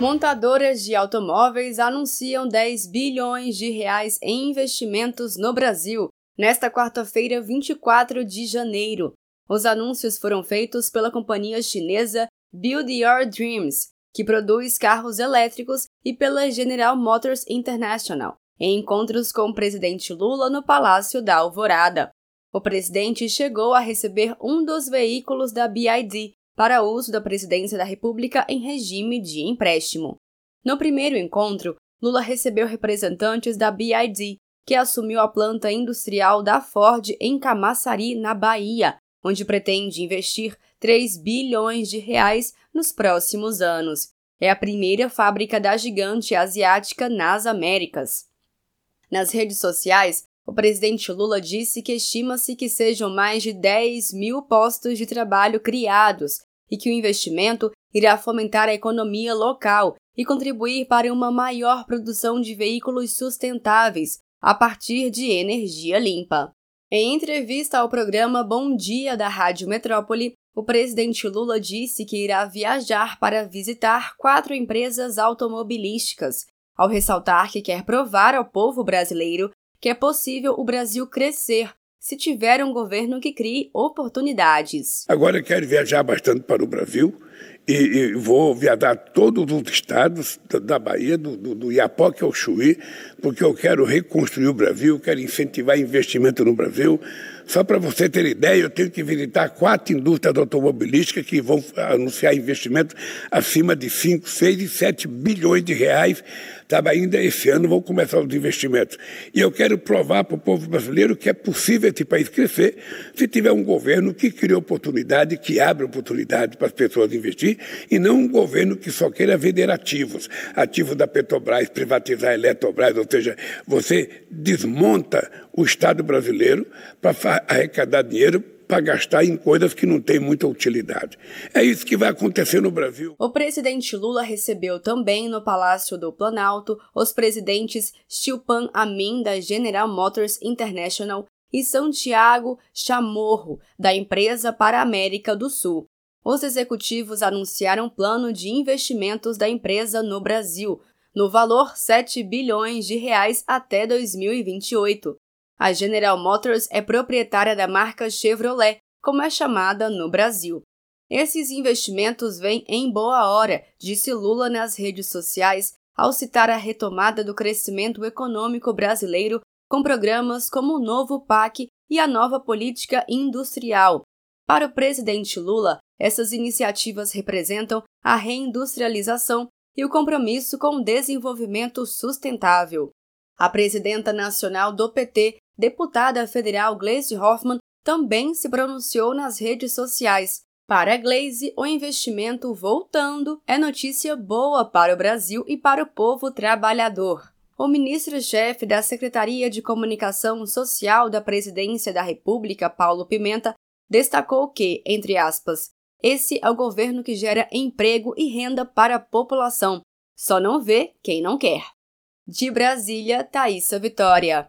Montadoras de automóveis anunciam 10 bilhões de reais em investimentos no Brasil nesta quarta-feira, 24 de janeiro. Os anúncios foram feitos pela companhia chinesa Build Your Dreams, que produz carros elétricos, e pela General Motors International, em encontros com o presidente Lula no Palácio da Alvorada. O presidente chegou a receber um dos veículos da BID, para uso da presidência da República em regime de empréstimo. No primeiro encontro, Lula recebeu representantes da BID, que assumiu a planta industrial da Ford em Camaçari, na Bahia, onde pretende investir 3 bilhões de reais nos próximos anos. É a primeira fábrica da gigante asiática nas Américas. Nas redes sociais, o presidente Lula disse que estima-se que sejam mais de 10 mil postos de trabalho criados e que o investimento irá fomentar a economia local e contribuir para uma maior produção de veículos sustentáveis a partir de energia limpa. Em entrevista ao programa Bom Dia da Rádio Metrópole, o presidente Lula disse que irá viajar para visitar quatro empresas automobilísticas, ao ressaltar que quer provar ao povo brasileiro que é possível o Brasil crescer se tiver um governo que crie oportunidades. Agora eu quero viajar bastante para o Brasil e, e vou viajar todos os estados da, Bahia, do, do, do Iapoque ao Chuí, porque eu quero reconstruir o Brasil, quero incentivar investimento no Brasil. Só para você ter ideia, eu tenho que visitar quatro indústrias automobilísticas que vão anunciar investimento acima de 5, 6 e 7 bilhões de reais Sabe, ainda esse ano vão começar os investimentos. E eu quero provar para o povo brasileiro que é possível esse país crescer se tiver um governo que crie oportunidade, que abre oportunidade para as pessoas investir, e não um governo que só queira vender ativos. Ativos da Petrobras, privatizar a Eletrobras, ou seja, você desmonta o Estado brasileiro para arrecadar dinheiro para gastar em coisas que não têm muita utilidade. É isso que vai acontecer no Brasil. O presidente Lula recebeu também no Palácio do Planalto os presidentes Chilpan Amin da General Motors International e Santiago Chamorro da empresa para a América do Sul. Os executivos anunciaram plano de investimentos da empresa no Brasil, no valor 7 bilhões de reais até 2028. A General Motors é proprietária da marca Chevrolet, como é chamada no Brasil. Esses investimentos vêm em boa hora, disse Lula nas redes sociais, ao citar a retomada do crescimento econômico brasileiro com programas como o novo PAC e a nova política industrial. Para o presidente Lula, essas iniciativas representam a reindustrialização e o compromisso com o desenvolvimento sustentável. A presidenta nacional do PT deputada federal Gleisi Hoffmann também se pronunciou nas redes sociais. Para Gleisi, o investimento voltando é notícia boa para o Brasil e para o povo trabalhador. O ministro-chefe da Secretaria de Comunicação Social da Presidência da República, Paulo Pimenta, destacou que, entre aspas, esse é o governo que gera emprego e renda para a população. Só não vê quem não quer. De Brasília, Thaisa Vitória.